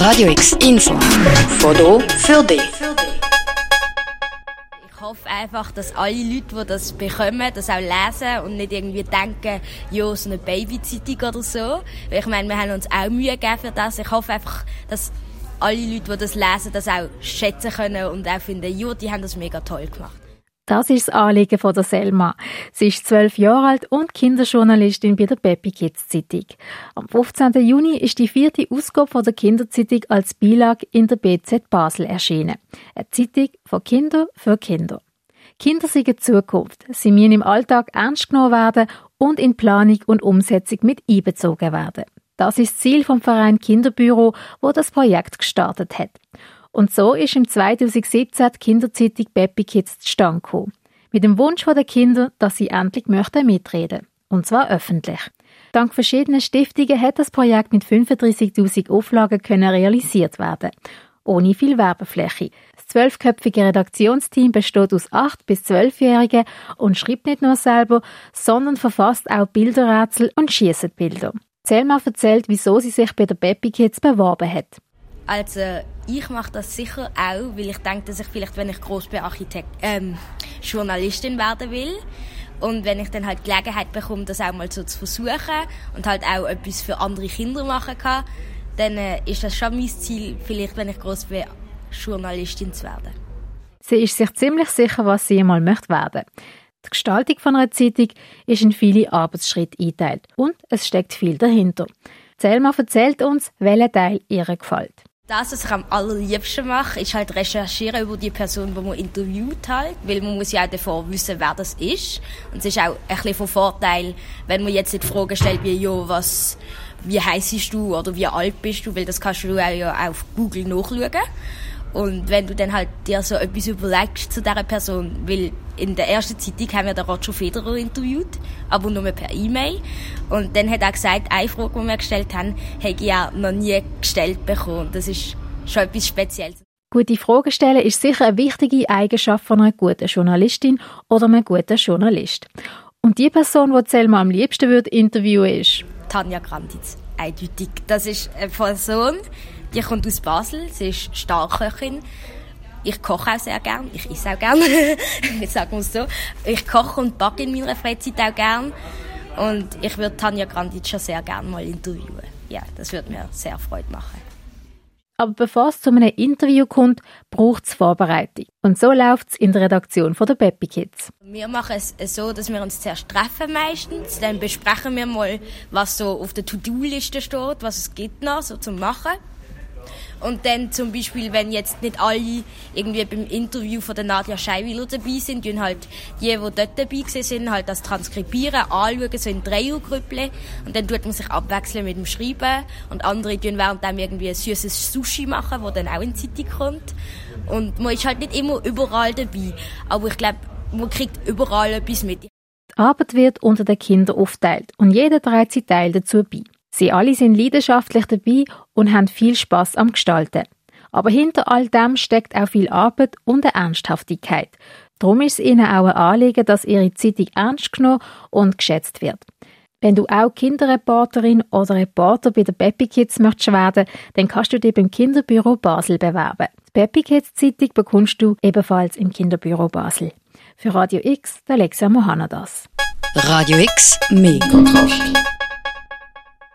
Radio X Info. Foto für dich. Ich hoffe einfach, dass alle Leute, die das bekommen, das auch lesen und nicht irgendwie denken, ja, so eine Babyzeitung oder so. Weil ich meine, wir haben uns auch Mühe gegeben für das. Ich hoffe einfach, dass alle Leute, die das lesen, das auch schätzen können und auch finden, ja, die haben das mega toll gemacht. Das ist das Anliegen von der Selma. Sie ist zwölf Jahre alt und Kinderjournalistin bei der Baby Kids Zeitung. Am 15. Juni ist die vierte Ausgabe von der Kinderzeitung als Beilage in der BZ Basel erschienen. Eine Zeitung von Kinder für Kinder. Kinder sind die Zukunft. Sie müssen im Alltag ernst genommen werden und in Planung und Umsetzung mit einbezogen werden. Das ist das Ziel vom Verein Kinderbüro, wo das Projekt gestartet hat. Und so ist im 2017 die Kinderzeitung Baby Kids zustande gekommen. Mit dem Wunsch der Kinder, dass sie endlich möchten mitreden. Und zwar öffentlich. Dank verschiedener Stiftungen hat das Projekt mit 35.000 Auflagen können realisiert werden. Ohne viel Werbefläche. Das zwölfköpfige Redaktionsteam besteht aus 8- bis 12-Jährigen und schreibt nicht nur selber, sondern verfasst auch Bilderrätsel und schießt Bilder. Selma erzählt, wieso sie sich bei der Baby Kids beworben hat. Also ich mache das sicher auch, weil ich denke, dass ich vielleicht, wenn ich groß bin, Architekt, ähm, Journalistin werden will. Und wenn ich dann halt Gelegenheit bekomme, das auch mal so zu versuchen und halt auch etwas für andere Kinder machen kann, dann äh, ist das schon mein Ziel, vielleicht, wenn ich groß bin, Journalistin zu werden. Sie ist sich ziemlich sicher, was sie einmal möchte werden. Die Gestaltung von einer Zeitung ist in viele Arbeitsschritte eingeteilt und es steckt viel dahinter. Selma erzählt uns, welcher Teil ihr gefällt. Das, was ich am allerliebsten mache, ist halt recherchieren über die Person, die man interviewt halt, weil man muss ja auch davor wissen, wer das ist. Und es ist auch ein bisschen von Vorteil, wenn man jetzt nicht Fragen stellt wie, ja, was, wie heisst du oder wie alt bist du, weil das kannst du auch ja auf Google nachschauen. Und wenn du dann halt dir so etwas überlegst zu dieser Person, weil in der ersten Zeitung haben wir den Roger Federer interviewt, aber nur per E-Mail. Und dann hat er gesagt, eine Frage, die wir gestellt haben, hätte er noch nie gestellt bekommen. Das ist schon etwas Spezielles. Gute Fragen stellen ist sicher eine wichtige Eigenschaft von einer guten Journalistin oder einem guten Journalist. Und die Person, die Selma am liebsten würde interviewen, ist Tanja Granditz. Eindeutig. Das ist eine Person, die kommt aus Basel, sie ist Starköchin. Ich koche auch sehr gern, ich esse auch gern, sagen wir es so. Ich koche und backe in meiner Freizeit auch gern. Und ich würde Tanja Granditsch schon sehr gerne mal interviewen. Ja, das würde mir sehr Freude machen. Aber bevor es zu einem Interview kommt, braucht es Vorbereitung. Und so läuft es in der Redaktion von der Peppy Kids. Wir machen es so, dass wir uns zuerst treffen meistens. Dann besprechen wir mal, was so auf der To-Do-Liste steht, was es gibt noch so zum Machen. Und dann zum Beispiel, wenn jetzt nicht alle irgendwie beim Interview von der Nadja Scheiwiller dabei sind, tun halt die, die dort dabei sind, halt das transkribieren, anschauen, so in Dreiergrüppchen. Und dann tut man sich abwechseln mit dem Schreiben. Und andere tun währenddem irgendwie ein süßes Sushi machen, wo dann auch in die Zeitung kommt. Und man ist halt nicht immer überall dabei. Aber ich glaube, man kriegt überall etwas mit. Die Arbeit wird unter den Kindern aufteilt und jeder trägt seinen Teil dazu bei. Sie alle sind leidenschaftlich dabei und haben viel Spaß am Gestalten. Aber hinter all dem steckt auch viel Arbeit und eine Ernsthaftigkeit. Darum ist es ihnen auch ein Anliegen, dass ihre Zeitung ernst genommen und geschätzt wird. Wenn du auch Kinderreporterin oder Reporter bei der Peppy Kids möchtest werden, dann kannst du dich beim Kinderbüro Basel bewerben. Die Peppy Kids Zeitung bekommst du ebenfalls im Kinderbüro Basel. Für Radio X, der Alexia Mohanadas. Radio X, mehr Kontrast.